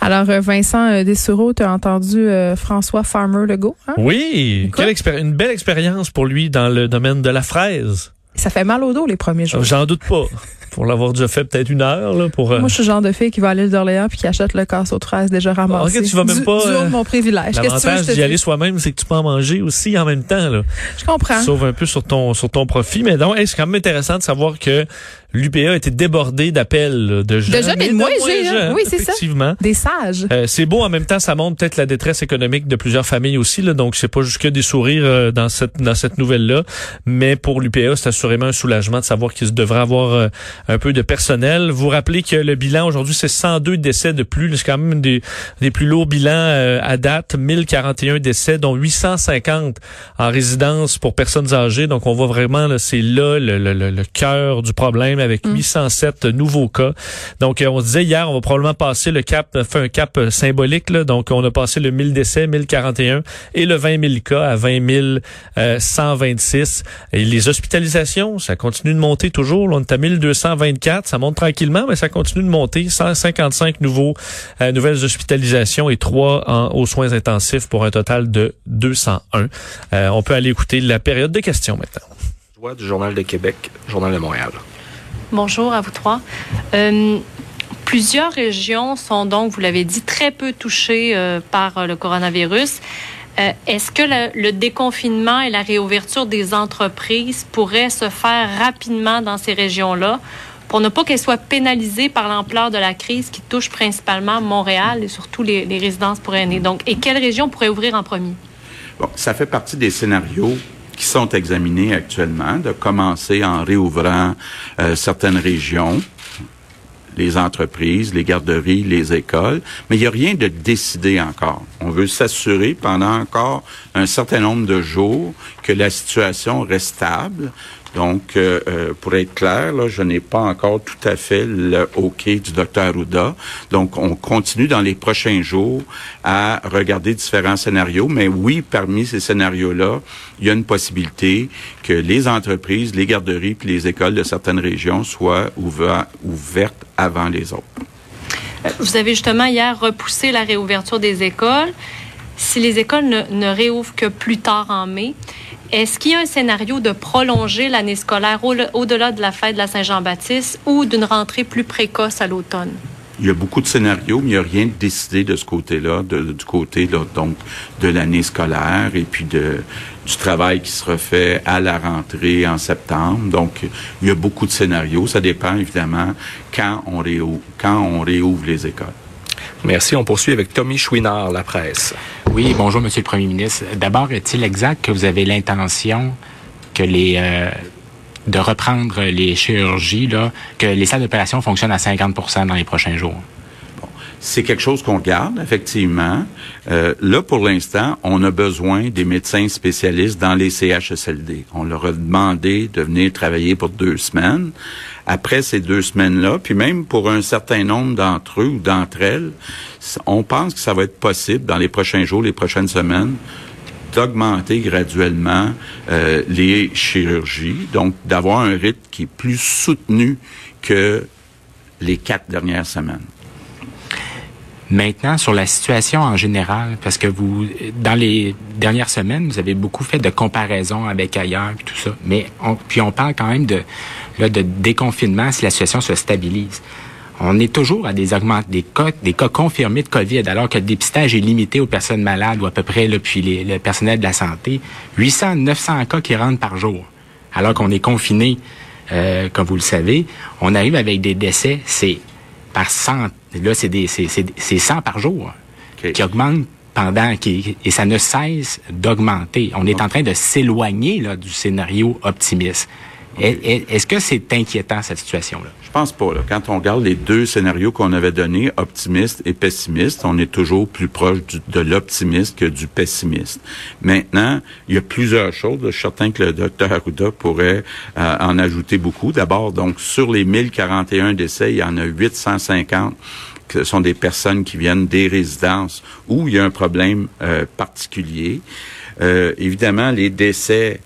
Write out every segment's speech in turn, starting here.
Alors, euh, Vincent euh, Dessureau, tu as entendu euh, François Farmer Legault. Hein? Oui, quelle une belle expérience pour lui dans le domaine de la fraise. Ça fait mal au dos les premiers jours. J'en doute pas. pour l'avoir déjà fait peut-être une heure. Là, pour, Moi, je suis le genre de fille qui va à l'île d'Orléans puis qui achète le casse aux 13 déjà ramassé. Ok, tu vas même pas. Du, du mon privilège. L'avantage d'y aller soi-même, c'est que tu peux en manger aussi en même temps. Là. Je comprends. Sauve un peu sur ton sur ton profit. Mais donc, c'est quand même intéressant de savoir que l'UPA a été débordé d'appels de jeunes. De jeunes et de moins jeunes. Oui, c'est ça. Des sages. Euh, c'est beau en même temps, ça montre peut-être la détresse économique de plusieurs familles aussi. Là, donc, c'est pas juste que des sourires euh, dans cette dans cette nouvelle-là. Mais pour l'UPA, c'est assurément un soulagement de savoir qu'il devrait avoir euh, un peu de personnel. Vous rappelez que le bilan aujourd'hui, c'est 102 décès de plus. C'est quand même des, des plus lourds bilans à date. 1041 décès, dont 850 en résidence pour personnes âgées. Donc, on voit vraiment, c'est là le, le, le cœur du problème avec 807 mm. nouveaux cas. Donc, euh, on se disait hier, on va probablement passer le cap, euh, faire un cap euh, symbolique. Là. Donc, on a passé le 1000 décès, 1041 et le 20 000 cas à 20 126. Et les hospitalisations, ça continue de monter toujours. Là, on est à 1224. Ça monte tranquillement, mais ça continue de monter. 155 nouveaux, nouvelles hospitalisations et 3 en, aux soins intensifs pour un total de 201. on peut aller écouter la période de questions maintenant. Du Journal de Québec, Journal de Montréal. Bonjour à vous trois. Euh, plusieurs régions sont donc, vous l'avez dit, très peu touchées euh, par le coronavirus. Euh, est-ce que le, déconfinement et la réouverture des entreprises pourraient se faire rapidement dans ces régions-là pour ne pas qu'elles soient pénalisées par l'ampleur de la crise qui touche principalement Montréal et surtout les, résidences pour aînés? Donc, et quelle région pourrait ouvrir en premier? Bon, ça fait partie des scénarios qui sont examinés actuellement, de commencer en réouvrant euh, certaines régions, les entreprises, les garderies, les écoles, mais il n'y a rien de décidé encore. On veut s'assurer pendant encore un certain nombre de jours que la situation reste stable, donc, euh, euh, pour être clair, je n'ai pas encore tout à fait le OK du docteur Arruda. Donc, on continue dans les prochains jours à regarder différents scénarios. Mais oui, parmi ces scénarios-là, il y a une possibilité que les entreprises, les garderies puis les écoles de certaines régions soient ouvertes avant les autres. Vous avez justement hier repoussé la réouverture des écoles. Si les écoles ne réouvrent que plus tard en mai, est-ce qu'il y a un scénario de prolonger l'année scolaire au-delà de la fête de la Saint-Jean-Baptiste ou d'une rentrée plus précoce à l'automne? Il y a beaucoup de scénarios, mais il n'y a rien de décidé de ce côté-là, du côté donc de l'année scolaire et puis du travail qui sera fait à la rentrée en septembre. Donc, il y a beaucoup de scénarios. Ça dépend évidemment quand on réouvre les écoles. Merci. On poursuit avec Tommy Chouinard, la presse. Oui, bonjour, Monsieur le Premier ministre. D'abord, est-il exact que vous avez l'intention que les euh, de reprendre les chirurgies, là, que les salles d'opération fonctionnent à 50% dans les prochains jours? C'est quelque chose qu'on garde, effectivement. Euh, là, pour l'instant, on a besoin des médecins spécialistes dans les CHSLD. On leur a demandé de venir travailler pour deux semaines. Après ces deux semaines-là, puis même pour un certain nombre d'entre eux ou d'entre elles, on pense que ça va être possible dans les prochains jours, les prochaines semaines, d'augmenter graduellement euh, les chirurgies, donc d'avoir un rythme qui est plus soutenu que les quatre dernières semaines. Maintenant, sur la situation en général, parce que vous, dans les dernières semaines, vous avez beaucoup fait de comparaisons avec ailleurs et tout ça, mais on, puis on parle quand même de, là, de déconfinement si la situation se stabilise. On est toujours à des augments, des cas, des cas confirmés de COVID, alors que le dépistage est limité aux personnes malades ou à peu près, là, puis les, le personnel de la santé. 800, 900 cas qui rentrent par jour, alors qu'on est confiné, euh, comme vous le savez. On arrive avec des décès, c'est par 100 Là, c'est des, c'est, 100 par jour qui augmentent pendant qui, et ça ne cesse d'augmenter. On est en train de s'éloigner là, du scénario optimiste. Est-ce que c'est inquiétant, cette situation-là? Je pense pas. Là. Quand on regarde les deux scénarios qu'on avait donnés, optimiste et pessimiste, on est toujours plus proche de l'optimiste que du pessimiste. Maintenant, il y a plusieurs choses. Je suis certain que le docteur Arruda pourrait euh, en ajouter beaucoup. D'abord, donc, sur les 1041 décès, il y en a 850 ce sont des personnes qui viennent des résidences où il y a un problème euh, particulier. Euh, évidemment, les décès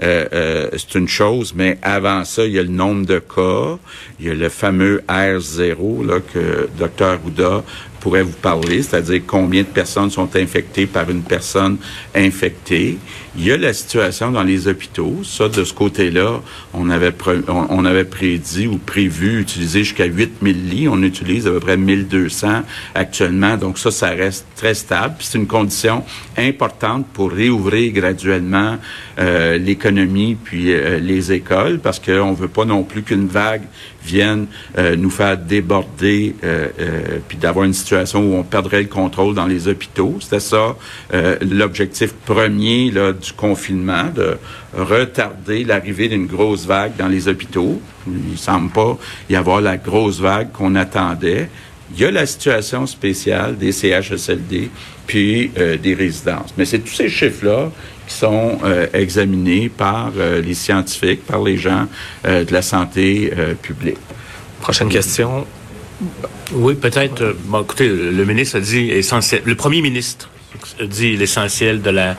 euh, euh, c'est une chose, mais avant ça, il y a le nombre de cas, il y a le fameux R0 là, que Dr. Houda pourrait vous parler, c'est-à-dire combien de personnes sont infectées par une personne infectée. Il y a la situation dans les hôpitaux. Ça, de ce côté-là, on avait, on, avait prédit ou prévu utiliser jusqu'à 8000 lits. On utilise à peu près 1200 actuellement. Donc ça, ça reste très stable. C'est une condition importante pour réouvrir graduellement euh, l'économie puis euh, les écoles parce qu'on veut pas non plus qu'une vague vienne euh, nous faire déborder puis d'avoir une situation où on perdrait le contrôle dans les hôpitaux. C'était ça l'objectif premier du confinement, de retarder l'arrivée d'une grosse vague dans les hôpitaux. Il ne semble pas y avoir la grosse vague qu'on attendait. Il y a la situation spéciale des CHSLD puis euh, des résidences. Mais c'est tous ces chiffres-là qui sont euh, examinés par euh, les scientifiques, par les gens de la santé publique. Prochaine question. Oui, peut-être. Bon, écoutez, le ministre a dit essentiel. Le premier ministre a dit l'essentiel de la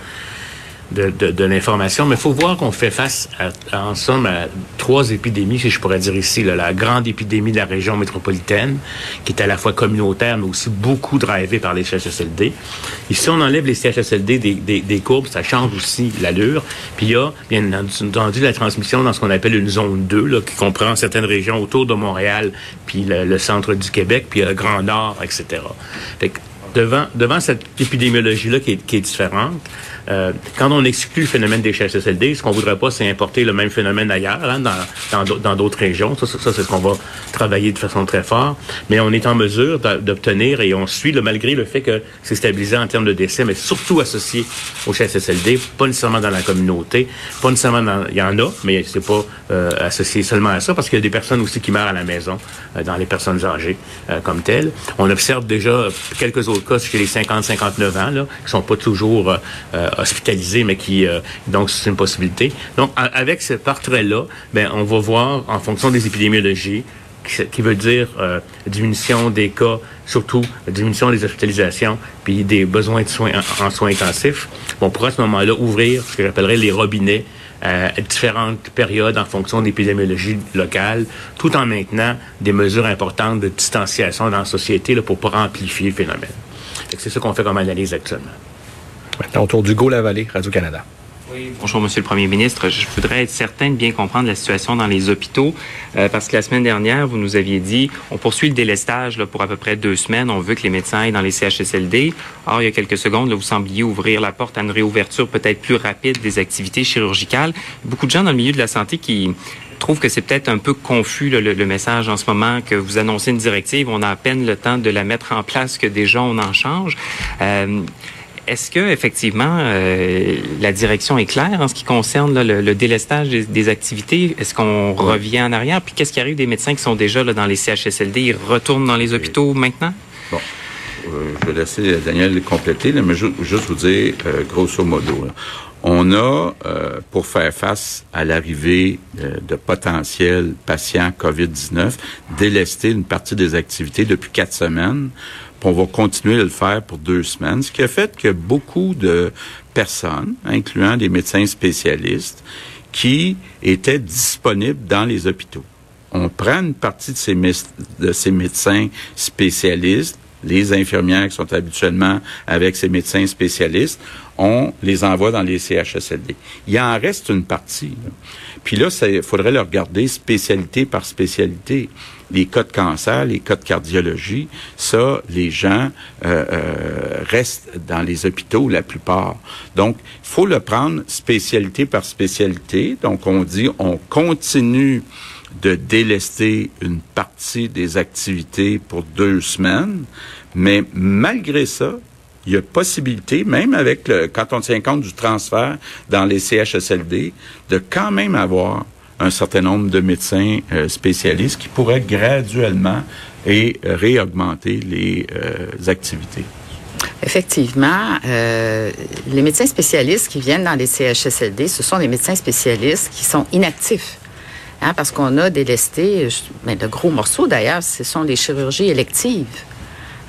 de, de, de l'information, mais il faut voir qu'on fait face à, en somme à trois épidémies, si je pourrais dire ici, là, la grande épidémie de la région métropolitaine, qui est à la fois communautaire, mais aussi beaucoup drivée par les CHSLD. Et on enlève les CHSLD des, des, des courbes, ça change aussi l'allure. Puis il y a, bien entendu, la transmission dans ce qu'on appelle une zone 2, là, qui comprend certaines régions autour de Montréal, puis le, centre du Québec, puis le Grand Nord, etc. Fait que devant, devant cette épidémiologie-là qui est, qui est différente, euh, quand on exclut le phénomène des CHSLD, ce qu'on voudrait pas, c'est importer le même phénomène ailleurs, hein, dans, dans, d'autres régions. Ça, ça, c'est ce qu'on va travailler de façon très fort. Mais on est en mesure d'obtenir, et on suit, le, malgré le fait que c'est stabilisé en termes de décès, mais surtout associé aux CHSLD, pas nécessairement dans la communauté, pas nécessairement dans... Il y en a, mais c'est pas euh, associé seulement à ça, parce qu'il y a des personnes aussi qui meurent à la maison, euh, dans les personnes âgées comme telles. On observe déjà quelques autres cas chez les 50-59 ans, là, qui sont pas toujours hospitalisés, mais qui euh, donc c'est une possibilité. Donc avec ce portrait-là, ben on va voir en fonction des épidémiologies qui veut dire euh, diminution des cas, surtout diminution des hospitalisations, puis des besoins de soins en, soins intensifs. On pourra à ce moment-là ouvrir ce que j'appellerais les robinets à différentes périodes en fonction d'épidémiologie locale, tout en maintenant des mesures importantes de distanciation dans la société là, pour pas amplifier le phénomène. C'est ce qu'on fait comme analyse actuellement. Maintenant, autour d'Hugo Lavallée, Radio-Canada. Oui, bonjour, Monsieur le Premier ministre. Je voudrais être certain de bien comprendre la situation dans les hôpitaux, euh, parce que la semaine dernière, vous nous aviez dit, on poursuit le délestage là, pour à peu près deux semaines. On veut que les médecins aillent dans les CHSLD. Or, il y a quelques secondes, là, vous sembliez ouvrir la porte à une réouverture peut-être plus rapide des activités chirurgicales. Beaucoup de gens dans le milieu de la santé qui trouvent que c'est peut-être un peu confus le, le, message en ce moment que vous annoncez une directive, on a à peine le temps de la mettre en place que déjà on en change. Euh, est-ce que effectivement euh, la direction est claire en ce qui concerne le, délestage des, activités? Est-ce qu'on revient en arrière? Puis qu'est-ce qui arrive des médecins qui sont déjà là, dans les CHSLD Ils retournent dans les hôpitaux maintenant? Bon. Euh, je vais laisser Daniel compléter, mais juste vous dire, euh, grosso modo, on a, pour faire face à l'arrivée de potentiels patients COVID-19, délesté une partie des activités depuis quatre semaines on va continuer à le faire pour deux semaines, ce qui a fait que beaucoup de personnes, incluant des médecins spécialistes, qui étaient disponibles dans les hôpitaux. On prend une partie de ces médecins spécialistes, les infirmières qui sont habituellement avec ces médecins spécialistes, on les envoie dans les CHSLD. Il en reste une partie. Puis là, il faudrait le regarder spécialité par spécialité les cas de cancer, les cas de cardiologie, ça, les gens euh, euh, restent dans les hôpitaux la plupart. Donc, il faut le prendre spécialité par spécialité. Donc, on dit, on continue de délester une partie des activités pour deux semaines, mais malgré ça, il y a possibilité, même avec quand on tient compte du transfert dans les CHSLD, de quand même avoir un certain nombre de médecins euh, spécialistes qui pourraient graduellement et réaugmenter les euh, activités. Effectivement, euh, les médecins spécialistes qui viennent dans les CHSLD, ce sont des médecins spécialistes qui sont inactifs. Hein, parce qu'on a délesté, mais de gros morceaux d'ailleurs, ce sont les chirurgies électives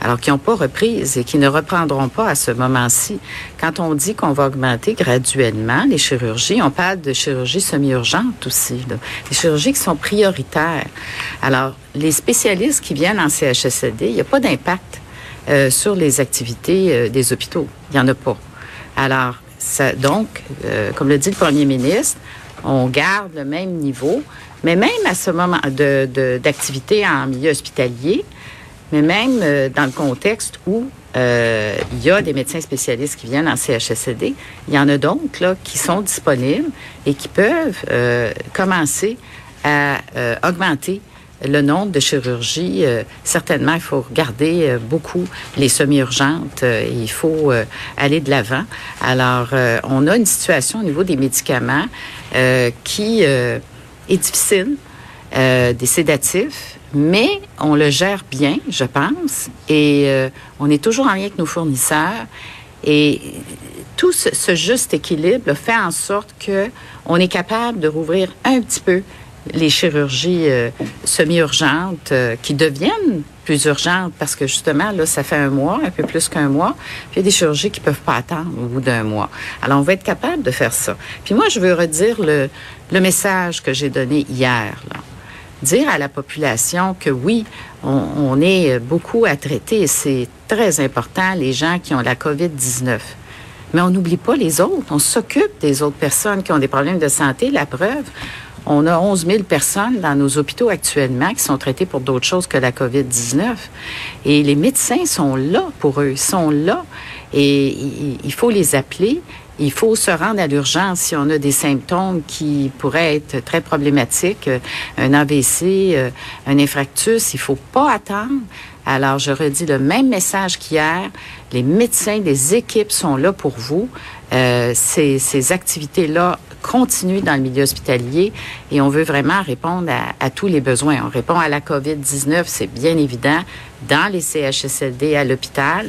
alors qui n'ont pas reprise et qui ne reprendront pas à ce moment-ci. Quand on dit qu'on va augmenter graduellement les chirurgies, on parle de chirurgies semi-urgentes aussi, là. des chirurgies qui sont prioritaires. Alors, les spécialistes qui viennent en CHSLD, il n'y a pas d'impact euh, sur les activités euh, des hôpitaux. Il n'y en a pas. Alors, ça, donc, euh, comme le dit le premier ministre, on garde le même niveau, mais même à ce moment de, de- d'activité en milieu hospitalier, mais même euh, dans le contexte où euh, il y a des médecins spécialistes qui viennent en CHSLD, il y en a d'autres là, qui sont disponibles et qui peuvent euh, commencer à augmenter le nombre de chirurgies. Euh, certainement, il faut regarder euh, beaucoup les semi-urgentes. euh, il faut euh, aller de l'avant. Alors, on a une situation au niveau des médicaments qui est difficile, des sédatifs, mais on le gère bien, je pense, et on est toujours en lien avec nos fournisseurs. Et tout ce, juste équilibre fait en sorte que on est capable de rouvrir un petit peu les chirurgies euh, semi-urgentes euh, qui deviennent plus urgentes parce que justement, là, ça fait un mois, un peu plus qu'un mois. Puis il y a des chirurgies qui peuvent pas attendre au bout d'un mois. Alors, on va être capable de faire ça. Puis moi, je veux redire le, message que j'ai donné hier. Dire à la population que oui, on, est beaucoup à traiter c'est très important, les gens qui ont la COVID-19. Mais on n'oublie pas les autres. On s'occupe des autres personnes qui ont des problèmes de santé. La preuve, on a 11 000 personnes dans nos hôpitaux actuellement qui sont traitées pour d'autres choses que la COVID-19. Et les médecins sont là pour eux. Ils sont là. Et il faut les appeler. Il faut se rendre à l'urgence si on a des symptômes qui pourraient être très problématiques, euh, un AVC, euh, un infarctus. Il faut pas attendre. Alors, je redis le même message qu'hier. Les médecins, les équipes sont là pour vous. Euh, ces, ces activités-là continuent dans le milieu hospitalier et on veut vraiment répondre à, à tous les besoins. On répond à la COVID-19, c'est bien évident, dans les CHSLD, à l'hôpital,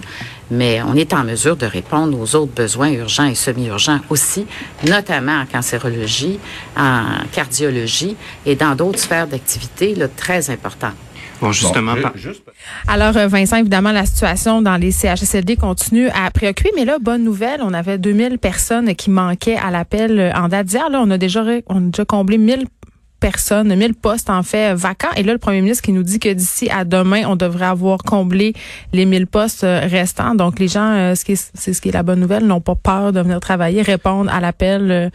mais on est en mesure de répondre aux autres besoins urgents et semi-urgents aussi, notamment en cancérologie, en cardiologie et dans d'autres sphères d'activité très importantes. Bon, justement, Bon, juste- Alors, euh, Vincent, évidemment, la situation dans les CHSLD continue à préoccuper, mais là, bonne nouvelle, on avait 2000 personnes qui manquaient à l'appel euh, en date d'hier. Là, on a déjà, on a déjà comblé 1000 personnes, 1000 postes en fait vacants. Et là, le premier ministre qui nous dit que d'ici à demain, on devrait avoir comblé les 1000 postes euh, restants. Donc, les gens, euh, ce qui est, c'est ce qui est la bonne nouvelle, n'ont pas peur de venir travailler, répondre à l'appel.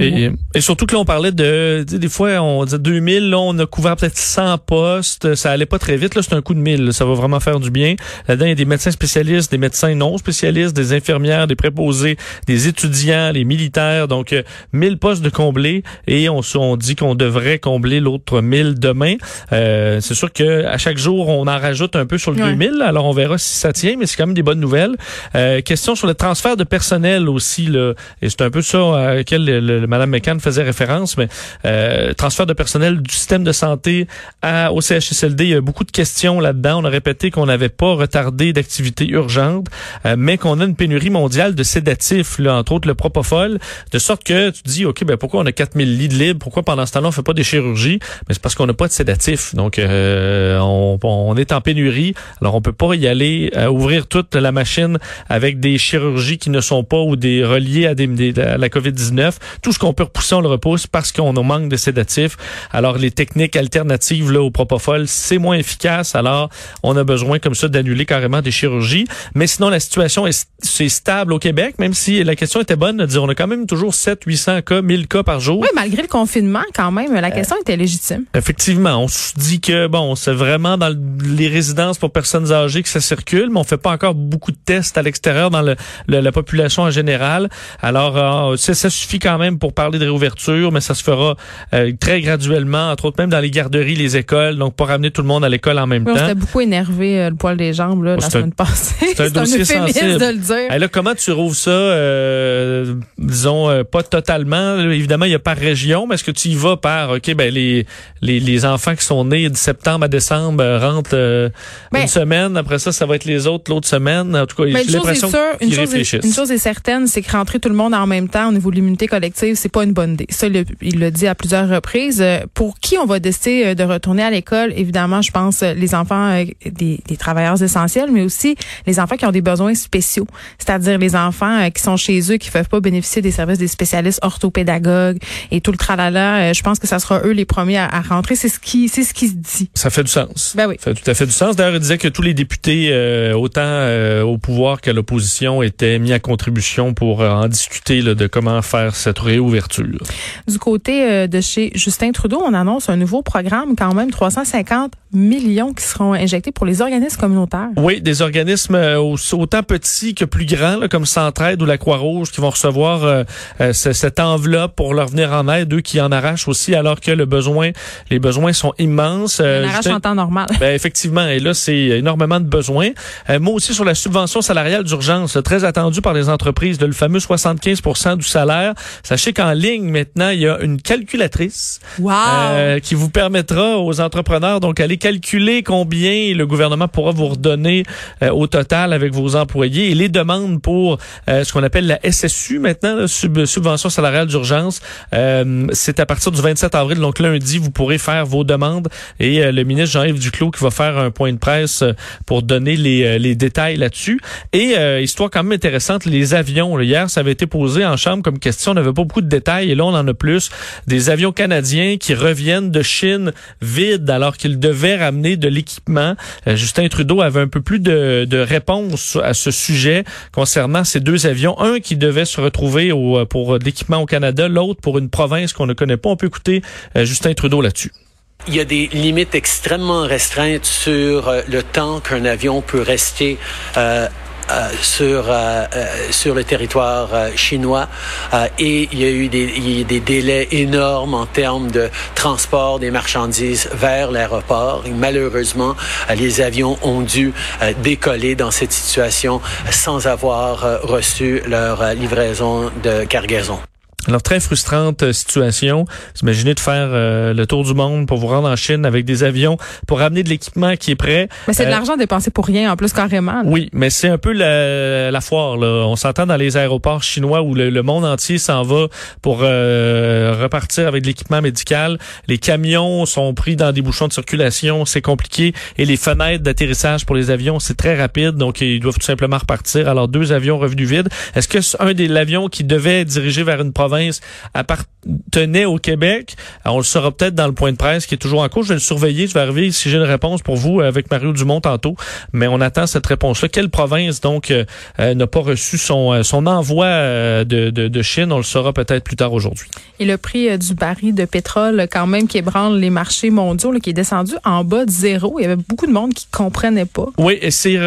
Euh, Et, et surtout que là, on parlait de, des fois, on disait 2000, là, on a couvert peut-être 100 postes, ça allait pas très vite, là, c'est un coup de 1000, là, ça va vraiment faire du bien. Là-dedans, il y a des médecins spécialistes, des médecins non spécialistes, des infirmières, des préposés, des étudiants, les militaires, donc euh, 1000 postes de combler et on, on dit qu'on devrait combler l'autre 1000 demain. Euh, c'est sûr que à chaque jour, on en rajoute un peu sur le Ouais. 2000, alors on verra si ça tient, mais c'est quand même des bonnes nouvelles. Euh, question sur le transfert de personnel aussi, là, et c'est un peu ça à laquelle le, Mme McCann faisait référence, mais euh, transfert de personnel du système de santé à, au CHSLD, il y a beaucoup de questions là-dedans. On a répété qu'on n'avait pas retardé d'activités urgentes, euh, mais qu'on a une pénurie mondiale de sédatifs, entre autres le propofol, de sorte que tu dis, OK, ben pourquoi on a 4000 lits de libres? Pourquoi pendant ce temps-là, on fait pas des chirurgies? Mais c'est parce qu'on n'a pas de sédatifs. Donc, euh, on, est en pénurie. Alors, on peut pas y aller ouvrir toute la machine avec des chirurgies qui ne sont pas ou des reliées à, des, la COVID-19. Tout ce qu'on peut repousser, on le repousse parce qu'on a manque de sédatifs. Alors, les techniques alternatives là, au propofol, c'est moins efficace. Alors, on a besoin comme ça d'annuler carrément des chirurgies. Mais sinon, la situation est, c'est stable au Québec, même si la question était bonne on a quand même toujours 7 800 cas, 1000 cas par jour. Oui, malgré le confinement, quand même, la question était légitime. Effectivement, on se dit que bon, c'est vraiment dans le- les résidences pour personnes âgées que ça circule, mais on fait pas encore beaucoup de tests à l'extérieur dans le- le- la population en général. Alors, euh, ça, ça suffit quand même pour parler de réouverture, mais ça se fera euh, très graduellement, entre autres même dans les garderies, les écoles, donc pas ramener tout le monde à l'école en même Oui, on temps. s'était beaucoup énervé euh, le poil des jambes là, Oh, la un- semaine passée. c'est un dossier sensible. de le dire. Hey, là, comment tu rouvres ça, euh, disons, euh, pas totalement. Évidemment, il y a par région, mais est-ce que tu y vas par, OK, ben les, les, les enfants qui sont nés de septembre à décembre rentrent euh, Ben- une semaine, après ça, ça va être les autres l'autre semaine. En tout cas, j'ai est l'impression qu'ils est, réfléchissent. une chose est certaine, c'est que rentrer tout le monde en même temps au niveau de l'immunité collective, c'est pas une bonne idée. Ça, il l'a dit à plusieurs reprises. Pour qui on va décider de retourner à l'école? Évidemment, je pense les enfants des, des travailleurs essentiels, mais aussi les enfants qui ont des besoins spéciaux, c'est-à-dire les enfants qui sont chez eux, qui ne peuvent pas bénéficier des services des spécialistes orthopédagogues et tout le tralala. Je pense que ça sera eux les premiers à, rentrer. C'est ce qui, c'est ce qui se dit. Ça fait du sens. Ben oui. Ça fait tout à fait du sens. D'ailleurs, il disait que tous les députés, euh, autant euh, au pouvoir qu'à l'opposition, étaient mis à contribution pour euh, en discuter de comment faire cette réouverture. Du côté de chez Justin Trudeau, on annonce un nouveau programme, quand même 350 millions qui seront injectés pour les organismes communautaires. Oui, des organismes autant petits que plus grands, comme Centraide ou la Croix-Rouge, qui vont recevoir cette enveloppe pour leur venir en aide, eux qui en arrachent aussi, alors que le besoin, les besoins sont immenses. Euh, arrache en temps normal. Ben, effectivement, et là, c'est énormément de besoins. Euh, moi aussi, sur la subvention salariale d'urgence, très attendu par les entreprises, le fameux 75 du salaire. Sachez qu'en ligne, maintenant, il y a une calculatrice euh, qui vous permettra aux entrepreneurs, donc, aller calculer combien le gouvernement pourra vous redonner euh, au total avec vos employés et les demandes pour ce qu'on appelle la SSU maintenant, la subvention salariale d'urgence. c'est à partir du 27 avril, donc lundi, vous pourrez faire vos demandes et le ministre Jean-Yves Duclos qui va faire un point de presse euh, pour donner les, euh, les détails là-dessus. Et euh, histoire quand même intéressante, les avions. hier, ça avait été posé en chambre comme question. On n'avait pas beaucoup de détails et là, on en a plus. Des avions canadiens qui reviennent de Chine vides alors qu'ils devaient ramener de l'équipement. Justin Trudeau avait un peu plus de, de à ce sujet concernant ces deux avions. Un qui devait se retrouver au, pour l'équipement au Canada, l'autre pour une province qu'on ne connaît pas. On peut écouter Justin Trudeau là-dessus. Il y a des limites extrêmement restreintes sur euh, le temps qu'un avion peut rester euh, euh, sur euh, euh, sur le territoire chinois et il y a eu des, il y a des délais énormes en termes de transport des marchandises vers l'aéroport malheureusement les avions ont dû décoller dans cette situation sans avoir reçu leur livraison de cargaison. Alors, très frustrante euh, situation. Imaginez de faire euh, le tour du monde pour vous rendre en Chine avec des avions, pour ramener de l'équipement qui est prêt. Mais c'est de euh, l'argent dépensé pour rien, en plus, carrément. Oui, mais c'est un peu la, la foire. Là. On s'entend dans les aéroports chinois où le, monde entier s'en va pour repartir avec de l'équipement médical. Les camions sont pris dans des bouchons de circulation, c'est compliqué. Et les fenêtres d'atterrissage pour les avions, c'est très rapide, donc ils doivent tout simplement repartir. Alors, deux avions revenus vides. Est-ce que un des l'avion qui devait diriger vers une province appartenait au Québec. on le saura peut-être dans le point de presse qui est toujours en cours. Je vais le surveiller. Je vais arriver si j'ai une réponse pour vous avec Mario Dumont tantôt. Mais on attend cette réponse-là. Quelle province, donc, euh, euh, n'a pas reçu son, euh, son envoi de, de, de, Chine? On le saura peut-être plus tard aujourd'hui. Et le prix du baril de pétrole, quand même, qui ébranle les marchés mondiaux, qui est descendu en bas de zéro. Il y avait beaucoup de monde qui comprenait pas. Oui, et c'est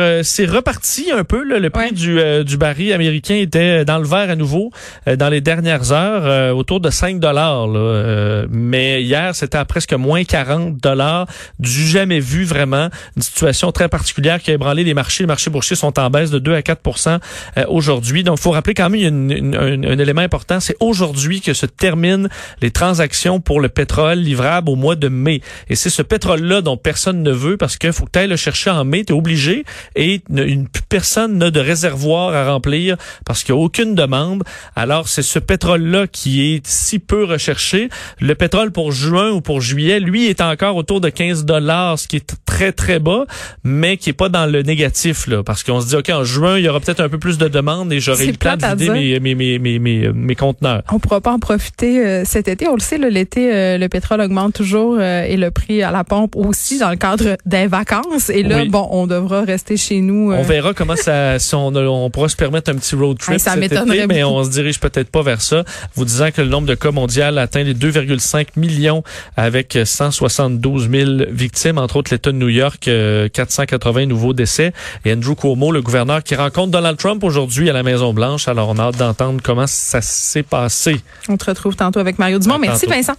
reparti un peu. le prix du, du baril américain était dans le vert à nouveau dans les dernières heures. Euh, autour de 5 dollars. Euh, mais hier, c'était à presque moins 40 dollars. Du jamais vu vraiment. Une situation très particulière qui a ébranlé les marchés. Les marchés boursiers sont en baisse de 2 à 4% euh, aujourd'hui. Donc, il faut rappeler quand même, il y a un élément important. C'est aujourd'hui que se terminent les transactions pour le pétrole livrable au mois de mai. Et c'est ce pétrole-là dont personne ne veut parce qu'il faut que tu ailles le chercher en mai. Tu es obligé. Et une, personne n'a de réservoir à remplir parce qu'il n'y a aucune demande. Alors, c'est ce pétrole là qui est si peu recherché. Le pétrole pour juin ou pour juillet, lui, est encore autour de 15 dollars, ce qui est très, très bas, mais qui est pas dans le négatif, là. Parce qu'on se dit, OK, en juin, il y aura peut-être un peu plus de demandes et j'aurai le temps de vider mes, mes, mes, mes, mes, mes, conteneurs. On pourra pas en profiter euh, cet été. On le sait, l'été, euh, le pétrole augmente toujours euh, et le prix à la pompe aussi dans le cadre des vacances. Et là, bon, on devra rester chez nous. On verra comment ça, si on, on pourra se permettre un petit road trip cet été, mais on se dirige peut-être pas vers ça vous disant que le nombre de cas mondial atteint les 2,5 millions avec 172 000 victimes, entre autres l'État de New York, 480 euh, nouveaux décès. Et Andrew Cuomo, le gouverneur, qui rencontre Donald Trump aujourd'hui à la Maison-Blanche. Alors, on a hâte d'entendre comment ça s'est passé. On te retrouve tantôt avec Mario Dumont. Merci, Vincent.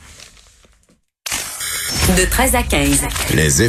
De 13 à 15. Les